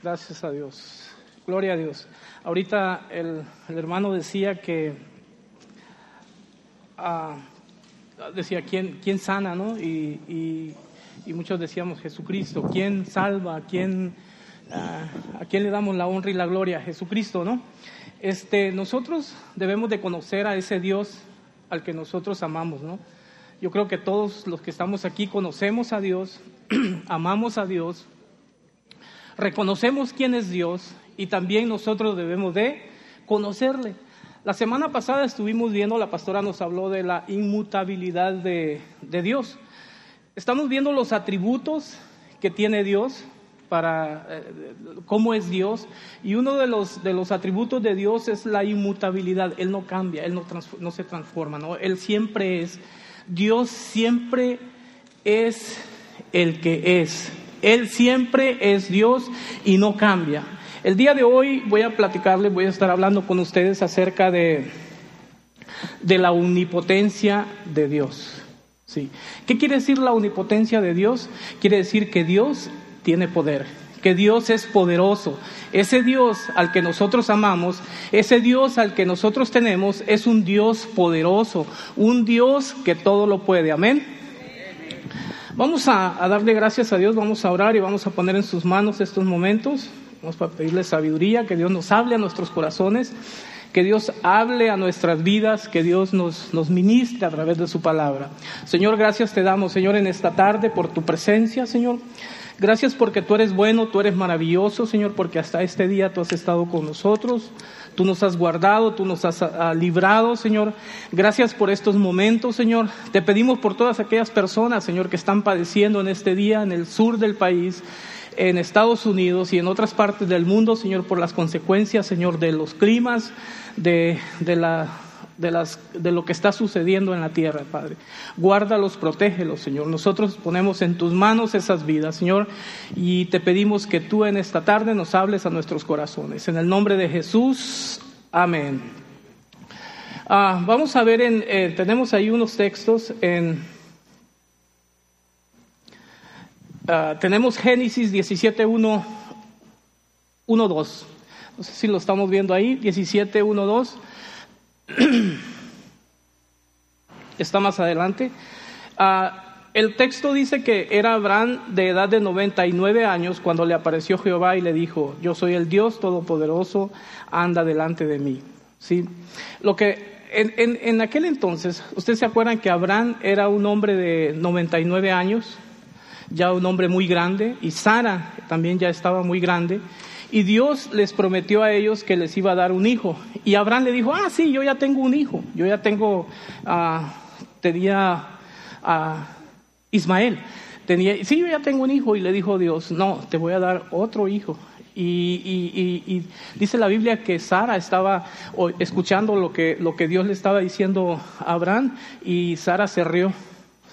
Gracias a Dios. Gloria a Dios. Ahorita el, hermano decía que, ah, decía, ¿quién, ¿quién sana, no? Y, muchos decíamos Jesucristo. ¿Quién salva? ¿A quién, ah, ¿A quién le damos la honra y la gloria? Jesucristo, ¿no? Este, nosotros debemos de conocer a ese Dios al que nosotros amamos, ¿no? Yo creo que todos los que estamos aquí conocemos a Dios, amamos a Dios, reconocemos quién es Dios y también nosotros debemos de conocerle. La semana pasada estuvimos viendo, la pastora nos habló de la inmutabilidad de, Dios. Estamos viendo los atributos que tiene Dios para eh, cómo es Dios y uno de los, de los atributos de Dios es la inmutabilidad. Él no cambia, Él no, no se transforma, ¿no? Él siempre es. Dios siempre es el que es. Él siempre es Dios y no cambia. El día de hoy voy a platicarles, voy a estar hablando con ustedes acerca de, de la omnipotencia de Dios. Sí. ¿Qué quiere decir la omnipotencia de Dios? Quiere decir que Dios tiene poder, que Dios es poderoso. Ese Dios al que nosotros amamos, ese Dios al que nosotros tenemos, es un Dios poderoso, un Dios que todo lo puede. Amén. Vamos a, darle gracias a Dios, vamos a orar y vamos a poner en sus manos estos momentos. Vamos a pedirle sabiduría, que Dios nos hable a nuestros corazones, que Dios hable a nuestras vidas, que Dios nos, nos ministre a través de su palabra. Señor, gracias te damos, Señor, en esta tarde por tu presencia, Señor. Gracias porque tú eres bueno, tú eres maravilloso, Señor, porque hasta este día tú has estado con nosotros, tú nos has guardado, tú nos has ah, librado, Señor. Gracias por estos momentos, Señor. Te pedimos por todas aquellas personas, Señor, que están padeciendo en este día en el sur del país en Estados Unidos y en otras partes del mundo, Señor, por las consecuencias, Señor, de los climas, de, de la de, las, de lo que está sucediendo en la tierra, Padre. Guárdalos, protégelos, Señor. Nosotros ponemos en tus manos esas vidas, Señor, y te pedimos que tú en esta tarde nos hables a nuestros corazones. En el nombre de Jesús, amén. Ah, vamos a ver, en, eh, tenemos ahí unos textos en... Ah, tenemos Génesis 17, 1, 1, 2. No sé si lo estamos viendo ahí, 17, 1, 2. Está más adelante. Ah, el texto dice que era Abraham de edad de 99 años cuando le apareció Jehová y le dijo, yo soy el Dios Todopoderoso, anda delante de mí. ¿Sí? Lo que en, en, aquel entonces, ustedes se acuerdan que Abraham era un hombre de 99 años, ya un hombre muy grande, y Sara también ya estaba muy grande, y Dios les prometió a ellos que les iba a dar un hijo. Y Abraham le dijo, ah, sí, yo ya tengo un hijo, yo ya tengo, uh, tenía a Ismael. Tenía, sí, yo ya tengo un hijo. Y le dijo Dios, no, te voy a dar otro hijo. Y, y, dice la Biblia que Sara estaba escuchando lo que, lo que Dios le estaba diciendo a Abraham y Sara se rió.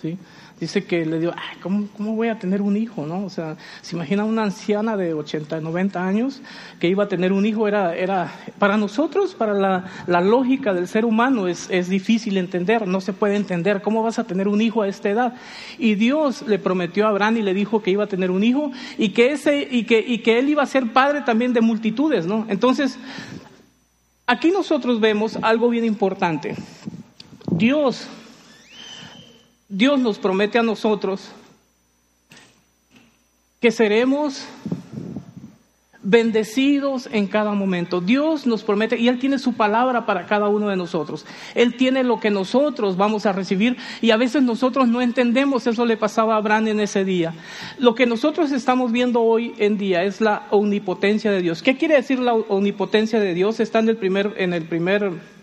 ¿sí? Dice que le dio, ay, ¿cómo, ¿cómo, voy a tener un hijo? ¿no? O sea, se imagina una anciana de 80, 90 años que iba a tener un hijo, era, era para nosotros, para la, la lógica del ser humano es, es, difícil entender, no se puede entender, ¿cómo vas a tener un hijo a esta edad? Y Dios le prometió a Abraham y le dijo que iba a tener un hijo y que, ese, y que, y que él iba a ser padre también de multitudes, ¿no? Entonces, aquí nosotros vemos algo bien importante. Dios Dios nos promete a nosotros que seremos bendecidos en cada momento. Dios nos promete y Él tiene su palabra para cada uno de nosotros. Él tiene lo que nosotros vamos a recibir y a veces nosotros no entendemos, eso le pasaba a Abraham en ese día. Lo que nosotros estamos viendo hoy en día es la omnipotencia de Dios. ¿Qué quiere decir la omnipotencia de Dios? Está en el primer, en el primer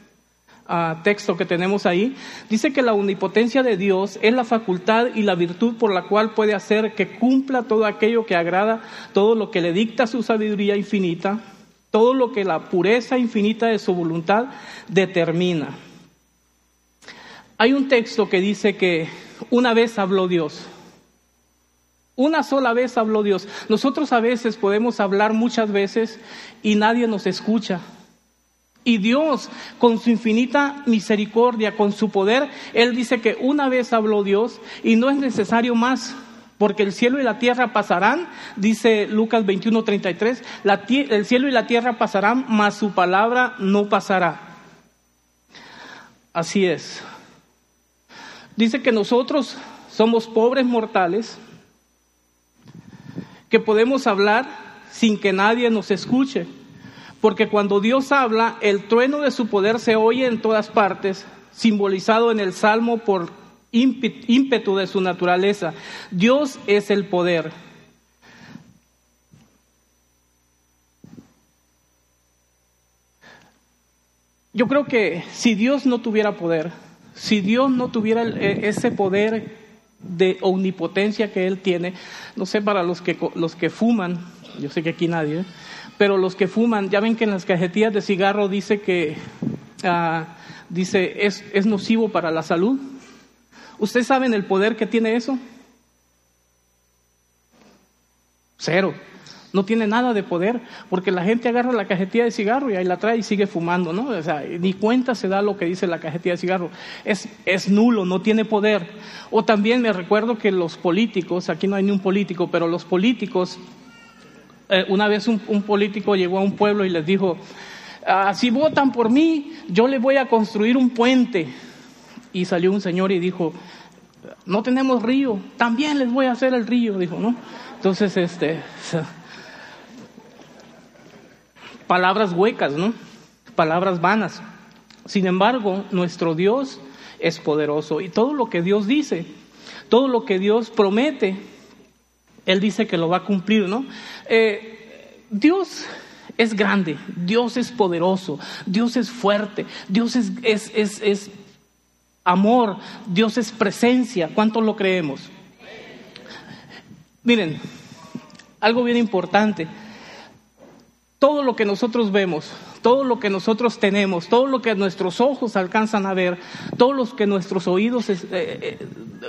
texto que tenemos ahí, dice que la omnipotencia de Dios es la facultad y la virtud por la cual puede hacer que cumpla todo aquello que agrada, todo lo que le dicta su sabiduría infinita, todo lo que la pureza infinita de su voluntad determina. Hay un texto que dice que una vez habló Dios. Una sola vez habló Dios. Nosotros a veces podemos hablar muchas veces y nadie nos escucha. Y Dios, con su infinita misericordia, con su poder, Él dice que una vez habló Dios y no es necesario más porque el cielo y la tierra pasarán, dice Lucas 21, 33, el cielo y la tierra pasarán, mas su palabra no pasará. Así es. Dice que nosotros somos pobres mortales, que podemos hablar sin que nadie nos escuche, porque cuando Dios habla, el trueno de su poder se oye en todas partes, simbolizado en el Salmo por ímpetu de su naturaleza. Dios es el poder. Yo creo que si Dios no tuviera poder, si Dios no tuviera e, ese poder de omnipotencia que Él tiene, no sé, para los que, los que fuman, yo sé que aquí nadie, pero los que fuman, ya ven que en las cajetillas de cigarro dice que ah, dice es, es nocivo para la salud. ¿Ustedes saben el poder que tiene eso? Cero. No tiene nada de poder, porque la gente agarra la cajetilla de cigarro y ahí la trae y sigue fumando, ¿no? O sea, ni cuenta se da lo que dice la cajetilla de cigarro. Es, es nulo, no tiene poder. O también me recuerdo que los políticos, aquí no hay ni un político, pero los políticos, eh, una vez un, político llegó a un pueblo y les dijo, ah, si votan por mí, yo le voy a construir un puente y salió un señor y dijo, no tenemos río, también les voy a hacer el río, dijo, ¿no? Entonces, este, palabras huecas, ¿no? Palabras vanas. Sin embargo, nuestro Dios es poderoso y todo lo que Dios dice, todo lo que Dios promete, Él dice que lo va a cumplir, ¿no? Eh, Dios es grande, Dios es poderoso, Dios es fuerte, Dios es, es, es, es amor, Dios es presencia. ¿Cuántos lo creemos? Miren, algo bien importante. Todo lo que nosotros vemos, todo lo que nosotros tenemos, todo lo que nuestros ojos alcanzan a ver, todo lo que nuestros oídos eh, eh,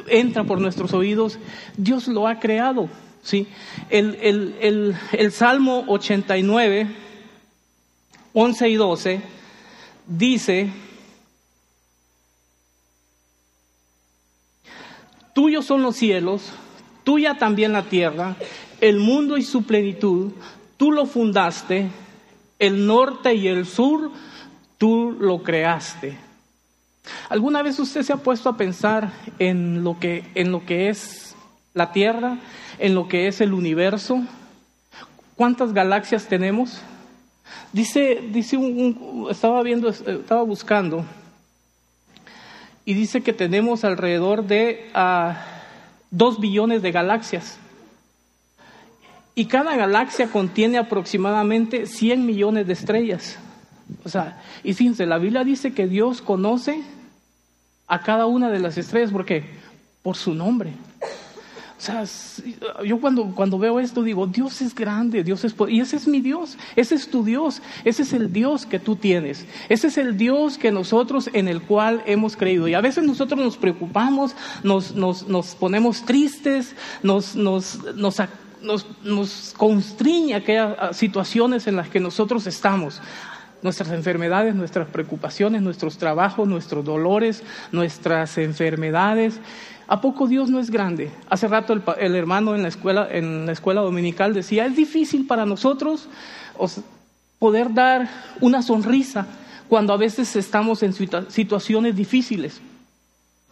entra por nuestros oídos, Dios lo ha creado. ¿sí? El, el, el Salmo 89, 11 y 12 dice, Tuyos son los cielos, tuya también la tierra, el mundo y su plenitud, tú lo fundaste, el norte y el sur, tú lo creaste. ¿Alguna vez usted se ha puesto a pensar en lo que, en lo que es la Tierra, en lo que es el universo? ¿Cuántas galaxias tenemos? Dice, dice un, estaba viendo, estaba buscando y dice que tenemos alrededor de uh, dos billones de galaxias. Y cada galaxia contiene aproximadamente 100 millones de estrellas. O sea, y fíjense, la Biblia dice que Dios conoce a cada una de las estrellas. ¿Por qué? Por su nombre. O sea, yo cuando, cuando veo esto digo, Dios es grande, Dios es y ese es mi Dios, ese es tu Dios, ese es el Dios que tú tienes, ese es el Dios que nosotros en el cual hemos creído. Y a veces nosotros nos preocupamos, nos, nos, nos ponemos tristes, nos, nos, nos, nos, nos constriñe aquellas situaciones en las que nosotros estamos nuestras enfermedades, nuestras preocupaciones, nuestros trabajos, nuestros dolores, nuestras enfermedades. ¿A poco Dios no es grande? Hace rato el, hermano en la, escuela, en la escuela dominical decía, es difícil para nosotros poder dar una sonrisa cuando a veces estamos en situaciones difíciles,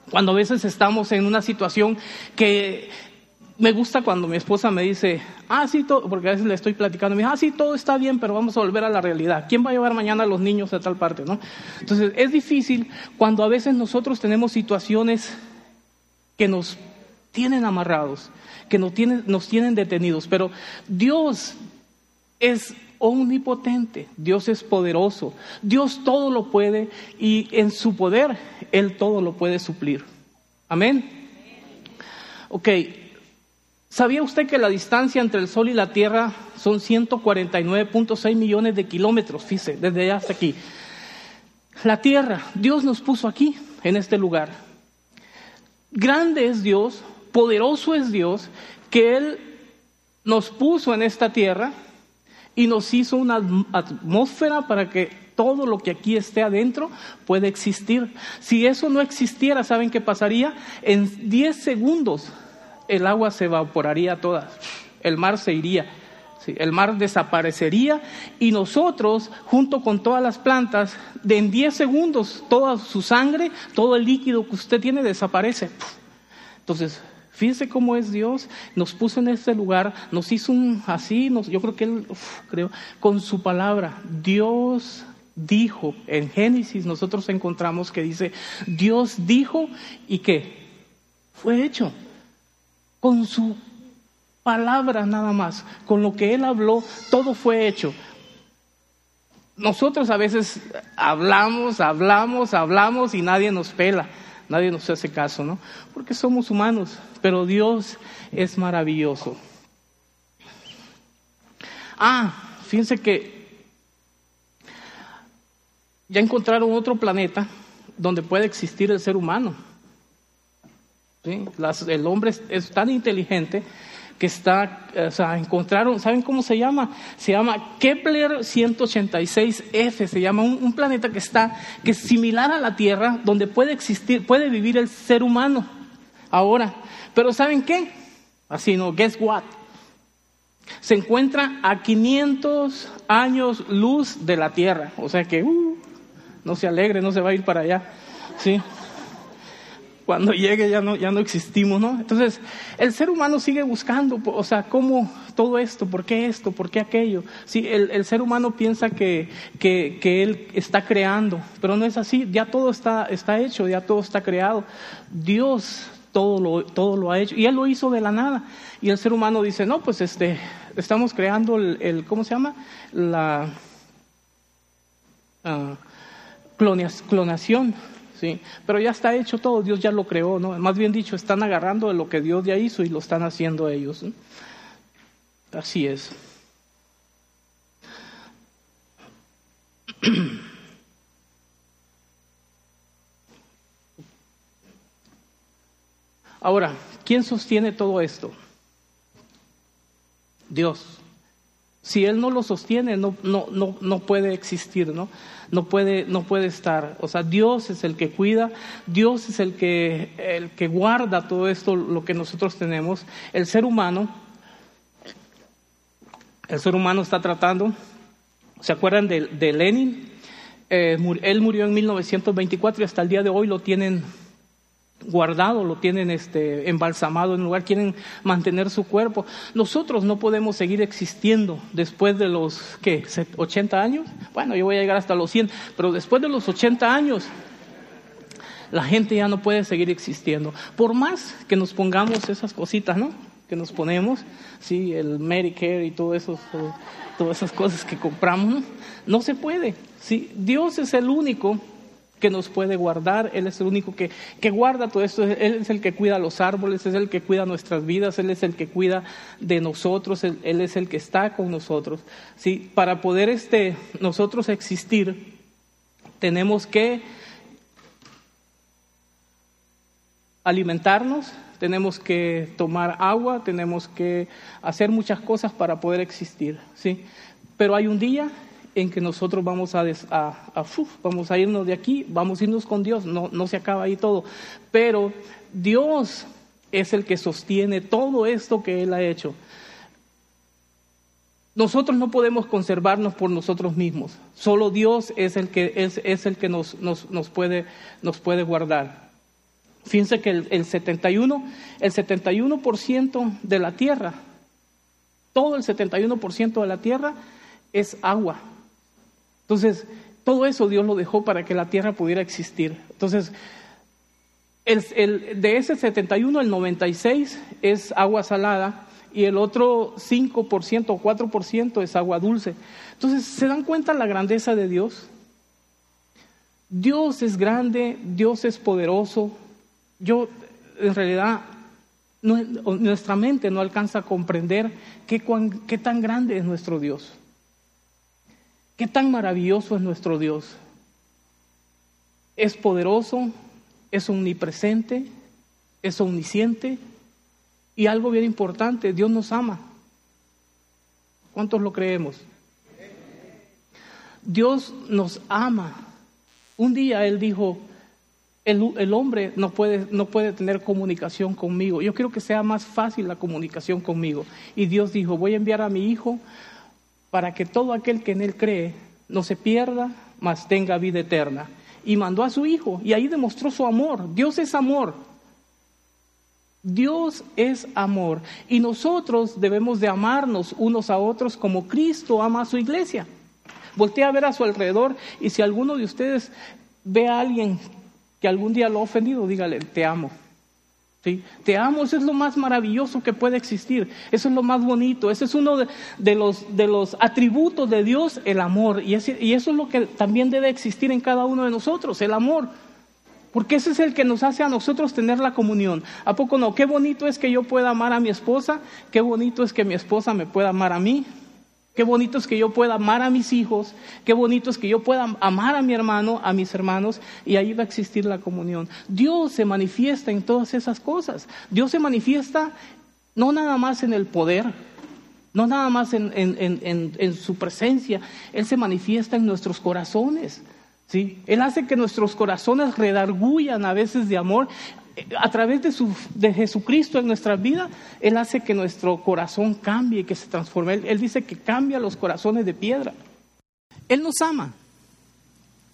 cuando a veces estamos en una situación que me gusta cuando mi esposa me dice, ah, sí, todo, porque a veces le estoy platicando, me dice, ah, sí, todo está bien, pero vamos a volver a la realidad. ¿Quién va a llevar mañana a los niños a tal parte, no? Entonces, es difícil cuando a veces nosotros tenemos situaciones que nos tienen amarrados, que nos tienen, nos tienen detenidos, pero Dios es omnipotente, Dios es poderoso, Dios todo lo puede y en su poder Él todo lo puede suplir. Amén. Ok, ¿sabía usted que la distancia entre el Sol y la Tierra son 149.6 millones de kilómetros? Fíjese, desde hasta aquí. La Tierra, Dios nos puso aquí, en este lugar. Grande es Dios, poderoso es Dios, que Él nos puso en esta tierra y nos hizo una atmósfera para que todo lo que aquí esté adentro pueda existir. Si eso no existiera, ¿saben qué pasaría? En 10 segundos el agua se evaporaría toda, el mar se iría. el mar desaparecería y nosotros, junto con todas las plantas, de en 10 segundos, toda su sangre, todo el líquido que usted tiene desaparece. Entonces, fíjese cómo es Dios, nos puso en este lugar, nos hizo un así, yo creo que Él, creo, con su palabra, Dios dijo, en Génesis nosotros encontramos que dice, Dios dijo y que fue hecho con su palabra nada más, con lo que Él habló, todo fue hecho. Nosotros a veces hablamos, hablamos, hablamos y nadie nos pela, nadie nos hace caso, ¿no? Porque somos humanos, pero Dios es maravilloso. Ah, fíjense que ya encontraron otro planeta donde puede existir el ser humano. El hombre es tan inteligente que está, o sea, encontraron, ¿saben cómo se llama? Se llama Kepler 186f, se llama un, planeta que está, que es similar a la Tierra, donde puede existir, puede vivir el ser humano ahora. Pero ¿saben qué? Así no, guess what? Se encuentra a 500 años luz de la Tierra, o sea que, uh, no se alegre, no se va a ir para allá, ¿sí? Cuando llegue ya no, ya no existimos, ¿no? Entonces, el ser humano sigue buscando, o sea, ¿cómo todo esto? ¿Por qué esto? ¿Por qué aquello? Sí, el, ser humano piensa que, que, él está creando, pero no es así, ya todo está, está hecho, ya todo está creado. Dios todo lo, todo lo ha hecho, y Él lo hizo de la nada. Y el ser humano dice, no, pues este, estamos creando el, ¿cómo se llama? La uh, clonación ¿sí? Pero ya está hecho todo, Dios ya lo creó, ¿no? Más bien dicho, están agarrando de lo que Dios ya hizo y lo están haciendo ellos. Así es. Ahora, ¿quién sostiene todo esto? Dios. Si Él no lo sostiene, no, no, no, no puede existir, ¿no? No puede, no puede estar. O sea, Dios es el que cuida, Dios es el que, el que guarda todo esto, lo que nosotros tenemos. El ser humano, el ser humano está tratando, ¿se acuerdan de, Lenin? Eh, él murió en 1924 y hasta el día de hoy lo tienen guardado, lo tienen este, embalsamado en lugar, quieren mantener su cuerpo. Nosotros no podemos seguir existiendo después de los, ¿qué? ¿80 años? Bueno, yo voy a llegar hasta los 100, pero después de los 80 años, la gente ya no puede seguir existiendo. Por más que nos pongamos esas cositas, ¿no? Que nos ponemos, sí, el Medicare y todo eso, todas esas cosas que compramos, ¿no? no se puede. Sí, Dios es el único que nos puede guardar, Él es el único que, que guarda todo esto, Él es el que cuida los árboles, es el que cuida nuestras vidas, Él es el que cuida de nosotros, Él, es el que está con nosotros. ¿sí? Para poder este, nosotros existir, tenemos que alimentarnos, tenemos que tomar agua, tenemos que hacer muchas cosas para poder existir, ¿sí? Pero hay un día en que nosotros vamos a, vamos a irnos de aquí, vamos a irnos con Dios, no, no se acaba ahí todo, pero Dios es el que sostiene todo esto que Él ha hecho. Nosotros no podemos conservarnos por nosotros mismos, solo Dios es el que, es, es el que nos, nos, nos, puede, nos puede guardar. Fíjense que el, el 71, el 71% de la tierra, todo el 71% de la tierra es agua. Entonces, todo eso Dios lo dejó para que la tierra pudiera existir. Entonces, el, de ese 71, el 96 es agua salada y el otro 5% o 4% es agua dulce. Entonces, ¿se dan cuenta la grandeza de Dios? Dios es grande, Dios es poderoso. Yo, en realidad, nuestra mente no alcanza a comprender qué, qué tan grande es nuestro Dios. Qué tan maravilloso es nuestro Dios. Es poderoso, es omnipresente, es omnisciente y algo bien importante, Dios nos ama. ¿Cuántos lo creemos? Dios nos ama. Un día Él dijo, el, hombre no puede, no puede tener comunicación conmigo. Yo quiero que sea más fácil la comunicación conmigo. Y Dios dijo, voy a enviar a mi Hijo para que todo aquel que en Él cree no se pierda, mas tenga vida eterna. Y mandó a su Hijo y ahí demostró su amor. Dios es amor. Dios es amor y nosotros debemos de amarnos unos a otros como Cristo ama a su iglesia. Voltea a ver a su alrededor y si alguno de ustedes ve a alguien que algún día lo ha ofendido, dígale, te amo. ¿Sí? Te amo, eso es lo más maravilloso que puede existir, eso es lo más bonito, ese es uno de, los, de los, atributos de Dios, el amor, y, y eso es lo que también debe existir en cada uno de nosotros, el amor. Porque ese es el que nos hace a nosotros tener la comunión. ¿A poco no? Qué bonito es que yo pueda amar a mi esposa, qué bonito es que mi esposa me pueda amar a mí, qué bonito es que yo pueda amar a mis hijos, qué bonito es que yo pueda amar a mi hermano, a mis hermanos, y ahí va a existir la comunión. Dios se manifiesta en todas esas cosas. Dios se manifiesta no nada más en el poder, no nada más en, en su presencia, Él se manifiesta en nuestros corazones. Él hace que nuestros corazones redargullan a veces de amor. A través de, su, de Jesucristo en nuestra vida, Él hace que nuestro corazón cambie, que se transforme. Él, dice que cambia los corazones de piedra. Él nos ama.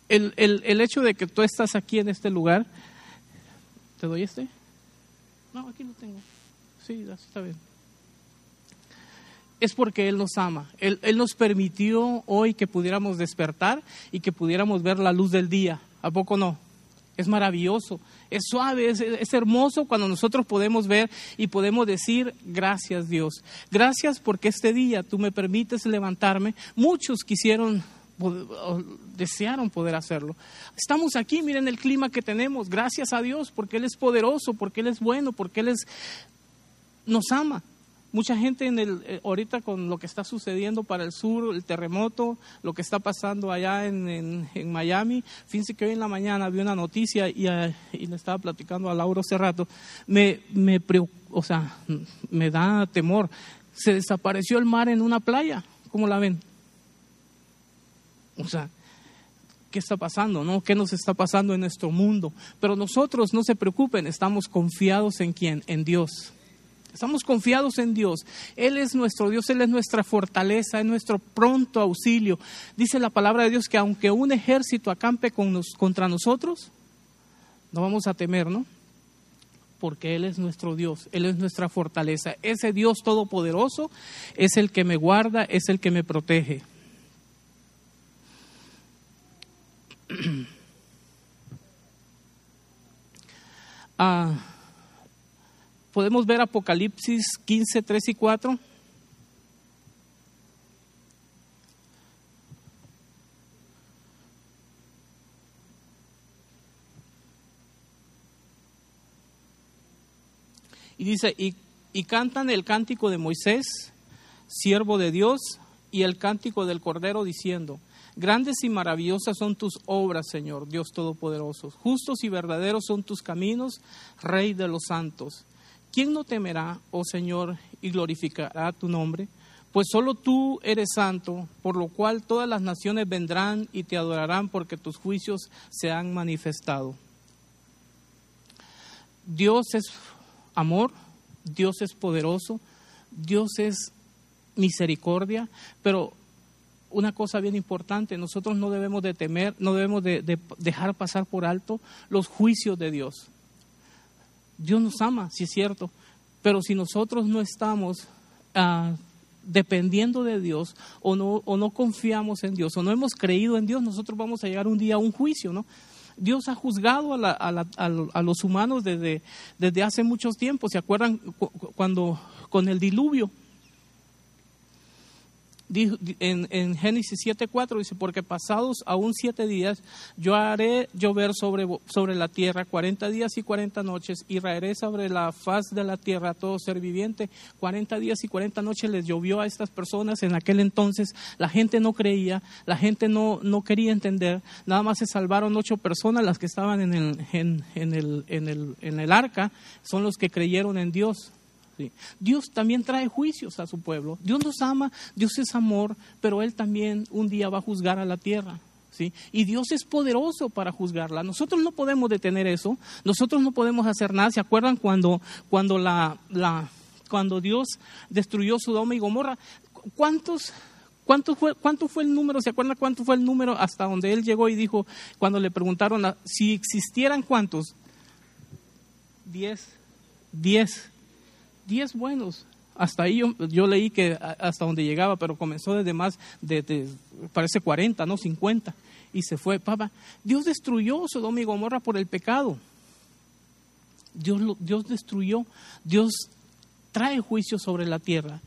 El, el hecho de que tú estás aquí en este lugar, ¿te doy este? No, aquí lo tengo. Sí, está bien es porque Él nos ama. Él, nos permitió hoy que pudiéramos despertar y que pudiéramos ver la luz del día. ¿A poco no? Es maravilloso, es suave, es, hermoso cuando nosotros podemos ver y podemos decir gracias Dios. Gracias porque este día tú me permites levantarme. Muchos quisieron, desearon poder hacerlo. Estamos aquí, miren el clima que tenemos. Gracias a Dios porque Él es poderoso, porque Él es bueno, porque Él es, nos ama. Mucha gente en el, eh, ahorita con lo que está sucediendo para el sur, el terremoto, lo que está pasando allá en, en, Miami. Fíjense que hoy en la mañana vi una noticia y, eh, y le estaba platicando a Lauro hace rato. Me, me, o sea, me da temor. Se desapareció el mar en una playa. ¿Cómo la ven? O sea, ¿qué está pasando? ¿No? ¿Qué nos está pasando en nuestro mundo? Pero nosotros, no se preocupen, estamos confiados en quién? En Dios. Estamos confiados en Dios. Él es nuestro Dios, Él es nuestra fortaleza, es nuestro pronto auxilio. Dice la palabra de Dios que aunque un ejército acampe contra nosotros, no vamos a temer, ¿no? Porque Él es nuestro Dios, Él es nuestra fortaleza. Ese Dios todopoderoso es el que me guarda, es el que me protege. ah podemos ver Apocalipsis 15, 3 y 4. Y dice, y, y, cantan el cántico de Moisés, siervo de Dios, y el cántico del Cordero, diciendo, grandes y maravillosas son tus obras, Señor, Dios Todopoderoso, justos y verdaderos son tus caminos, Rey de los santos. ¿Quién no temerá, oh Señor, y glorificará tu nombre? Pues solo tú eres santo, por lo cual todas las naciones vendrán y te adorarán porque tus juicios se han manifestado. Dios es amor, Dios es poderoso, Dios es misericordia, pero una cosa bien importante, nosotros no debemos de temer, no debemos de, dejar pasar por alto los juicios de Dios. Dios nos ama, sí es cierto, pero si nosotros no estamos ah, dependiendo de Dios o no, o no confiamos en Dios o no hemos creído en Dios, nosotros vamos a llegar un día a un juicio, ¿no? Dios ha juzgado a, a, los humanos desde, desde hace muchos tiempos. ¿Se acuerdan cuando con el diluvio? En, en Génesis 7:4 dice, porque pasados aún siete días, yo haré llover sobre, sobre la tierra cuarenta días y cuarenta noches, y raeré sobre la faz de la tierra a todo ser viviente. Cuarenta días y cuarenta noches les llovió a estas personas. En aquel entonces la gente no creía, la gente no, no quería entender. Nada más se salvaron ocho personas, las que estaban en el, en, en el, en el, en el arca, son los que creyeron en Dios. Dios también trae juicios a su pueblo. Dios nos ama, Dios es amor, pero Él también un día va a juzgar a la tierra. ¿sí? Y Dios es poderoso para juzgarla. Nosotros no podemos detener eso, nosotros no podemos hacer nada. ¿Se acuerdan cuando, cuando, la, la, cuando Dios destruyó Sodoma y Gomorra? ¿Cuántos ¿Cuánto fue, ¿Cuánto fue el número? ¿Se acuerdan cuánto fue el número hasta donde él llegó y dijo, cuando le preguntaron si existieran cuántos? Diez. Diez. Diez buenos. Hasta ahí yo, leí que hasta donde llegaba, pero comenzó desde más de, parece 40, no 50. Y se fue, papá. Dios destruyó Sodoma y Gomorra por el pecado. Dios, Dios destruyó, Dios trae juicio sobre la tierra.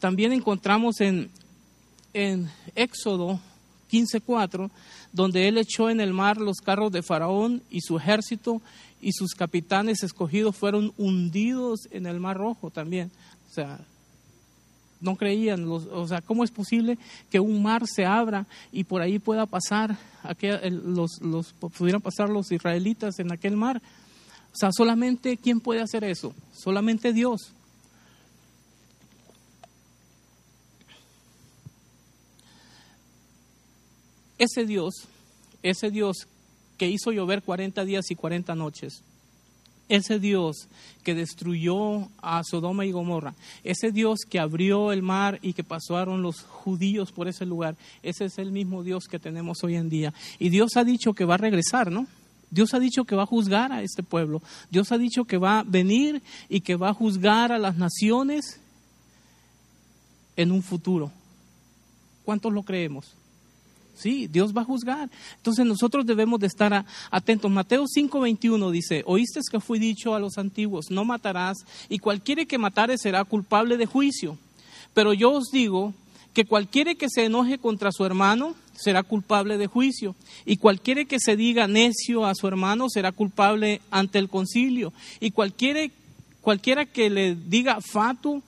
También encontramos en en Éxodo 15:4, donde él echó en el mar los carros de Faraón y su ejército y sus capitanes escogidos fueron hundidos en el mar rojo también. O sea, no creían, o sea, ¿cómo es posible que un mar se abra y por ahí pueda pasar, los, los, pudieran pasar los israelitas en aquel mar? O sea, solamente ¿quién puede hacer eso? Solamente Dios. Ese Dios, ese Dios que hizo llover 40 días y 40 noches, ese Dios que destruyó a Sodoma y Gomorra, ese Dios que abrió el mar y que pasaron los judíos por ese lugar, ese es el mismo Dios que tenemos hoy en día. Y Dios ha dicho que va a regresar, ¿no? Dios ha dicho que va a juzgar a este pueblo. Dios ha dicho que va a venir y que va a juzgar a las naciones en un futuro. ¿Cuántos lo creemos? Sí, Dios va a juzgar. Entonces nosotros debemos de estar atentos. Mateo 5:21 dice, oíste que fue dicho a los antiguos, no matarás, y cualquiera que matare será culpable de juicio. Pero yo os digo que cualquiera que se enoje contra su hermano será culpable de juicio, y cualquiera que se diga necio a su hermano será culpable ante el concilio, y cualquiera, cualquiera que le diga fato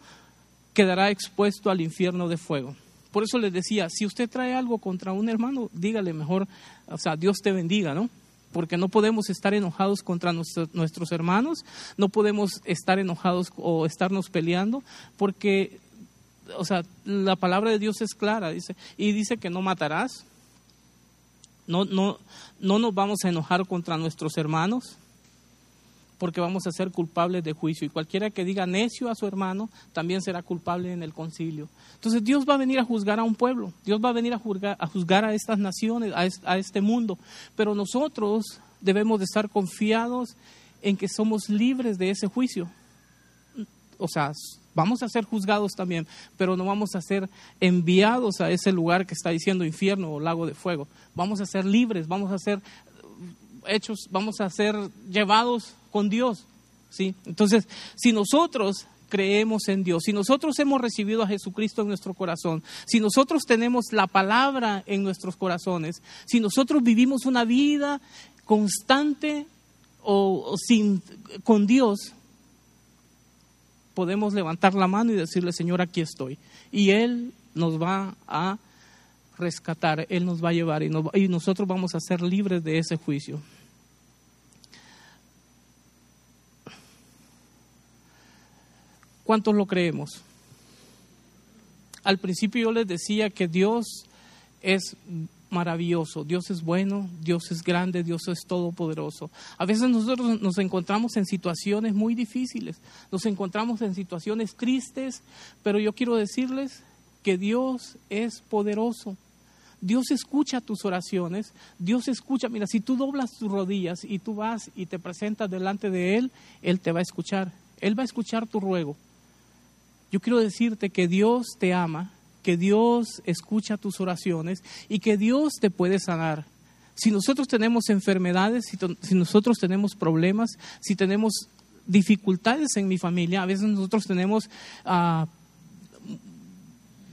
quedará expuesto al infierno de fuego. Por eso les decía, si usted trae algo contra un hermano, dígale mejor, o sea, Dios te bendiga, ¿no? Porque no podemos estar enojados contra nuestros hermanos, no podemos estar enojados o estarnos peleando, porque, o sea, la palabra de Dios es clara, dice, y dice que no matarás, no, no, no nos vamos a enojar contra nuestros hermanos, porque vamos a ser culpables de juicio. Y cualquiera que diga necio a su hermano también será culpable en el concilio. Entonces Dios va a venir a juzgar a un pueblo, Dios va a venir a juzgar a, a estas naciones, a, este mundo. Pero nosotros debemos de estar confiados en que somos libres de ese juicio. O sea, vamos a ser juzgados también, pero no vamos a ser enviados a ese lugar que está diciendo infierno o lago de fuego. Vamos a ser libres, vamos a ser hechos, vamos a ser llevados con Dios. ¿sí? Entonces, si nosotros creemos en Dios, si nosotros hemos recibido a Jesucristo en nuestro corazón, si nosotros tenemos la palabra en nuestros corazones, si nosotros vivimos una vida constante o, sin, con Dios, podemos levantar la mano y decirle, Señor, aquí estoy. Y Él nos va a rescatar, Él nos va a llevar y nosotros vamos a ser libres de ese juicio. ¿Cuántos lo creemos? Al principio yo les decía que Dios es maravilloso, Dios es bueno, Dios es grande, Dios es todopoderoso. A veces nosotros nos encontramos en situaciones muy difíciles, nos encontramos en situaciones tristes, pero yo quiero decirles que Dios es poderoso. Dios escucha tus oraciones, Dios escucha, mira, si tú doblas tus rodillas y tú vas y te presentas delante de Él, Él te va a escuchar, Él va a escuchar tu ruego. Yo quiero decirte que Dios te ama, que Dios escucha tus oraciones y que Dios te puede sanar. Si nosotros tenemos enfermedades, si, nosotros tenemos problemas, si tenemos dificultades en mi familia, a veces nosotros tenemos ah,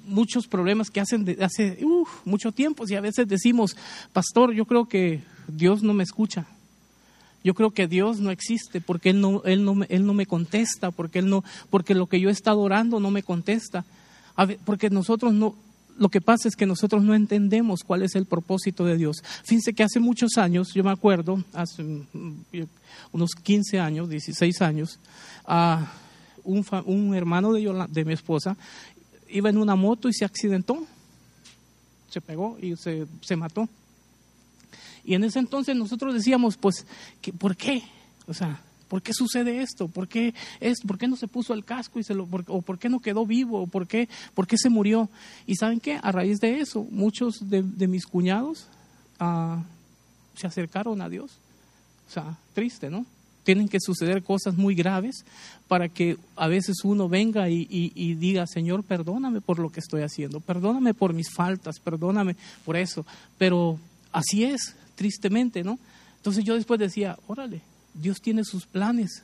muchos problemas que hacen de, hace mucho tiempo y a veces decimos, pastor, yo creo que Dios no me escucha. Yo creo que Dios no existe porque Él no, él no, él no me contesta, porque, él no, porque lo que yo he estado orando no me contesta. porque nosotros no, lo que pasa es que nosotros no entendemos cuál es el propósito de Dios. Fíjense que hace muchos años, yo me acuerdo, hace unos 15 años, 16 años, un, un, hermano de, de mi esposa iba en una moto y se accidentó, se pegó y se, se mató. Y en ese entonces nosotros decíamos, pues, ¿por qué? O sea, ¿por qué sucede esto? ¿Por qué, es, ¿por qué no se puso el casco y se lo, o por qué no quedó vivo? ¿O por qué, por qué se murió? Y saben qué, a raíz de eso, muchos de, mis cuñados ah, se acercaron a Dios. O sea, triste, ¿no? Tienen que suceder cosas muy graves para que a veces uno venga y diga, Señor, perdóname por lo que estoy haciendo, perdóname por mis faltas, perdóname por eso. Pero así es, tristemente, ¿no? Entonces yo después decía, órale, Dios tiene sus planes.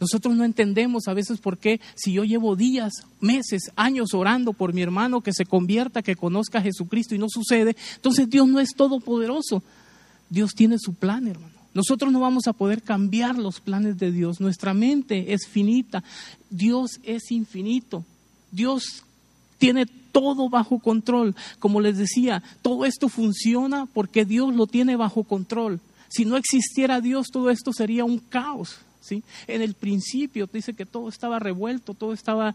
Nosotros no entendemos a veces por qué si yo llevo días, meses, años orando por mi hermano que se convierta, que conozca a Jesucristo y no sucede, entonces Dios no es todopoderoso. Dios tiene su plan, hermano. Nosotros no vamos a poder cambiar los planes de Dios. Nuestra mente es finita. Dios es infinito. Dios tiene todo bajo control. Como les decía, todo esto funciona porque Dios lo tiene bajo control. Si no existiera Dios, todo esto sería un caos. ¿sí? En el principio dice que todo estaba revuelto, todo estaba...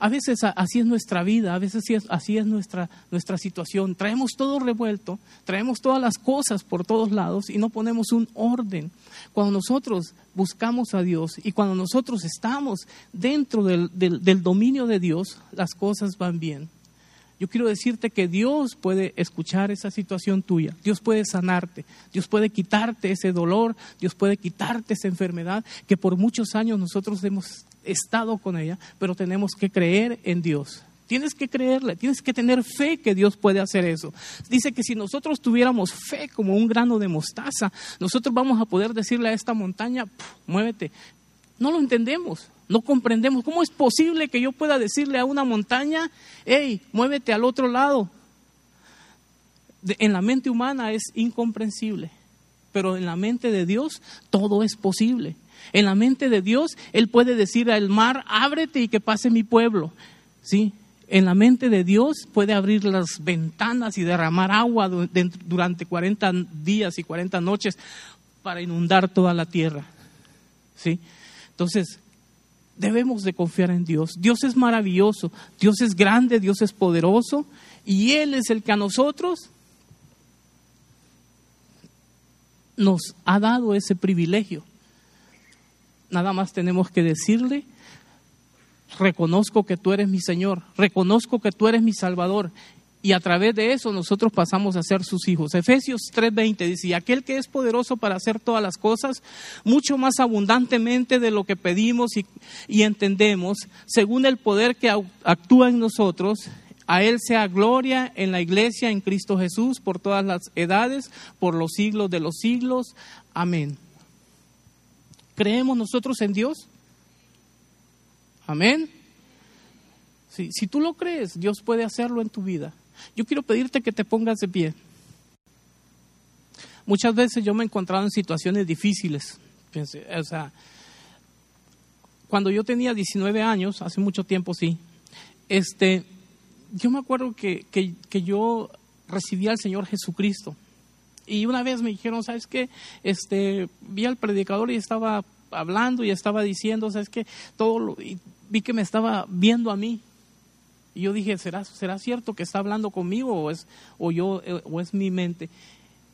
A veces así es nuestra vida, a veces así es, nuestra, nuestra situación. Traemos todo revuelto, traemos todas las cosas por todos lados y no ponemos un orden. Cuando nosotros buscamos a Dios y cuando nosotros estamos dentro del, del dominio de Dios, las cosas van bien. Yo quiero decirte que Dios puede escuchar esa situación tuya, Dios puede sanarte, Dios puede quitarte ese dolor, Dios puede quitarte esa enfermedad que por muchos años nosotros hemos estado con ella, pero tenemos que creer en Dios. Tienes que creerle, tienes que tener fe que Dios puede hacer eso. Dice que si nosotros tuviéramos fe como un grano de mostaza, nosotros vamos a poder decirle a esta montaña, muévete. No lo entendemos, no comprendemos. ¿Cómo es posible que yo pueda decirle a una montaña, hey, muévete al otro lado? en la mente humana es incomprensible, pero en la mente de Dios todo es posible. En la mente de Dios, Él puede decir al mar, ábrete y que pase mi pueblo. ¿Sí? En la mente de Dios puede abrir las ventanas y derramar agua durante 40 días y 40 noches para inundar toda la tierra. ¿Sí? Entonces, debemos de confiar en Dios. Dios es maravilloso, Dios es grande, Dios es poderoso y Él es el que a nosotros nos ha dado ese privilegio. Nada más tenemos que decirle, reconozco que tú eres mi Señor, reconozco que tú eres mi Salvador y a través de eso nosotros pasamos a ser sus hijos. Efesios 3:20 dice, y aquel que es poderoso para hacer todas las cosas, mucho más abundantemente de lo que pedimos y, y entendemos, según el poder que actúa en nosotros, a Él sea gloria en la iglesia, en Cristo Jesús, por todas las edades, por los siglos de los siglos. Amén. ¿Creemos nosotros en Dios? Amén. si tú lo crees, Dios puede hacerlo en tu vida. Yo quiero pedirte que te pongas de pie. Muchas veces yo me he encontrado en situaciones difíciles. O sea, cuando yo tenía 19 años, hace mucho tiempo sí, este, yo me acuerdo que, que, yo recibí al Señor Jesucristo. Y una vez me dijeron, ¿sabes qué? Este, vi al predicador y estaba hablando y estaba diciendo, ¿sabes qué? Todo lo, y vi que me estaba viendo a mí. Y yo dije, ¿será, ¿será cierto que está hablando conmigo o es, o yo, eh, o es mi mente?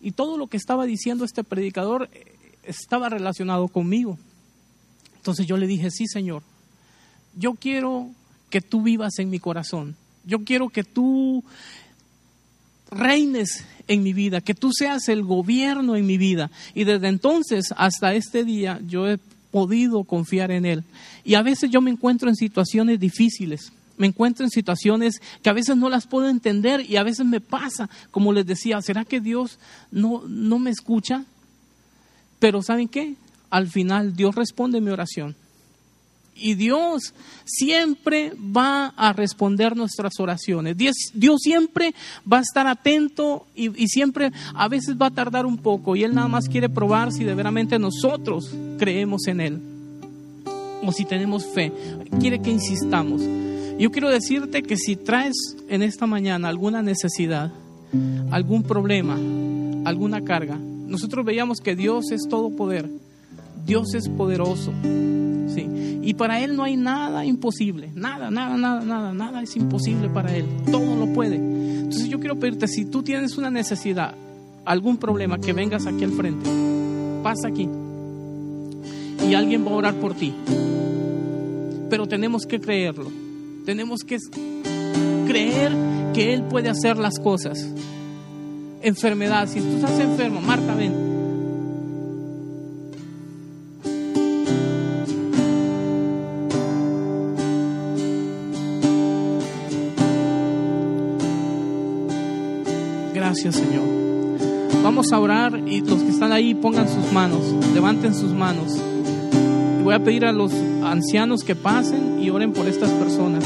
Y todo lo que estaba diciendo este predicador eh, estaba relacionado conmigo. Entonces yo le dije, sí, Señor, yo quiero que tú vivas en mi corazón. Yo quiero que tú reines en mi vida, que tú seas el gobierno en mi vida. Y desde entonces hasta este día yo he podido confiar en Él. Y a veces yo me encuentro en situaciones difíciles me encuentro en situaciones que a veces no las puedo entender y a veces me pasa, como les decía, ¿será que Dios no, no me escucha? Pero ¿saben qué? Al final Dios responde mi oración. Y Dios siempre va a responder nuestras oraciones. Dios, siempre va a estar atento y, y, siempre a veces va a tardar un poco. Y Él nada más quiere probar si de veramente nosotros creemos en Él o si tenemos fe. Quiere que insistamos. Yo quiero decirte que si traes en esta mañana alguna necesidad, algún problema, alguna carga, nosotros veíamos que Dios es todo poder, Dios es poderoso, ¿sí? Y para Él no hay nada imposible, nada, nada, nada, nada, nada es imposible para Él, todo lo puede. Entonces yo quiero pedirte, si tú tienes una necesidad, algún problema, que vengas aquí al frente. Pasa aquí. Y alguien va a orar por ti. Pero tenemos que creerlo. Tenemos que creer que Él puede hacer las cosas. Enfermedad, si tú estás enfermo, Marta, ven. Gracias, Señor. Vamos a orar y los que están ahí pongan sus manos, levanten sus manos. Y voy a pedir a los ancianos que pasen y oren por estas personas.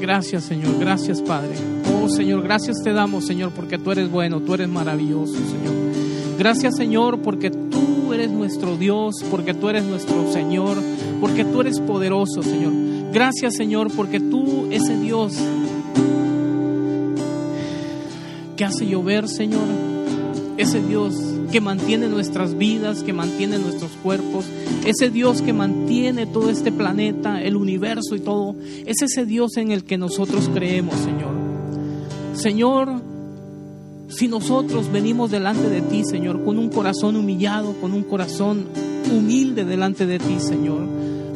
Gracias, Señor. Gracias, Padre. Oh, Señor, gracias te damos, Señor, porque tú eres bueno, tú eres maravilloso, Señor. Gracias, Señor, porque tú eres nuestro Dios, porque tú eres nuestro Señor, porque tú eres poderoso, Señor. Gracias, Señor, porque tú, ese Dios que hace llover, Señor, ese Dios que mantiene nuestras vidas, que mantiene nuestros cuerpos, ese Dios que mantiene todo este planeta, el universo y todo, es ese Dios en el que nosotros creemos, Señor. Señor, si nosotros venimos delante de ti, Señor, con un corazón humillado, con un corazón humilde delante de ti, Señor,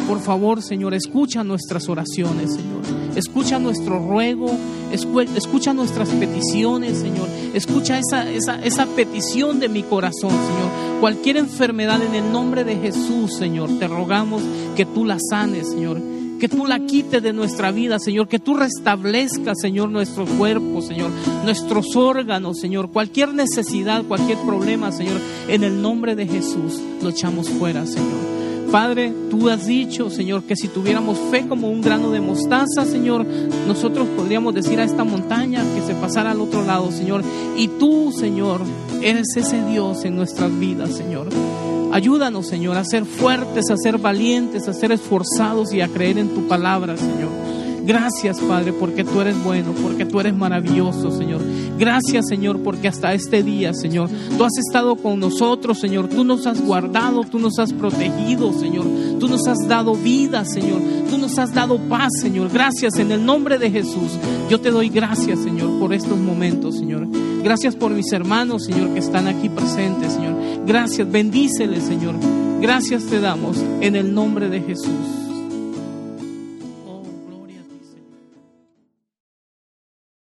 por favor, Señor, escucha nuestras oraciones, Señor. Escucha nuestro ruego, escucha nuestras peticiones, Señor. Escucha esa, esa, esa petición de mi corazón, Señor. Cualquier enfermedad en el nombre de Jesús, Señor, te rogamos que tú la sanes, Señor que tú la quites de nuestra vida, Señor, que tú restablezcas, Señor, nuestro cuerpo, Señor, nuestros órganos, Señor, cualquier necesidad, cualquier problema, Señor, en el nombre de Jesús lo echamos fuera, Señor. Padre, tú has dicho, Señor, que si tuviéramos fe como un grano de mostaza, Señor, nosotros podríamos decir a esta montaña que se pasara al otro lado, Señor. Y tú, Señor, eres ese Dios en nuestras vidas, Señor. Ayúdanos, Señor, a ser fuertes, a ser valientes, a ser esforzados y a creer en tu palabra, Señor. Gracias, Padre, porque tú eres bueno, porque tú eres maravilloso, Señor. Gracias, Señor, porque hasta este día, Señor, tú has estado con nosotros, Señor. Tú nos has guardado, tú nos has protegido, Señor. Tú nos has dado vida, Señor. Tú nos has dado paz, Señor. Gracias en el nombre de Jesús. Yo te doy gracias, Señor, por estos momentos, Señor. Gracias por mis hermanos, Señor, que están aquí presentes, Señor. Gracias, bendíceles, Señor. Gracias te damos en el nombre de Jesús.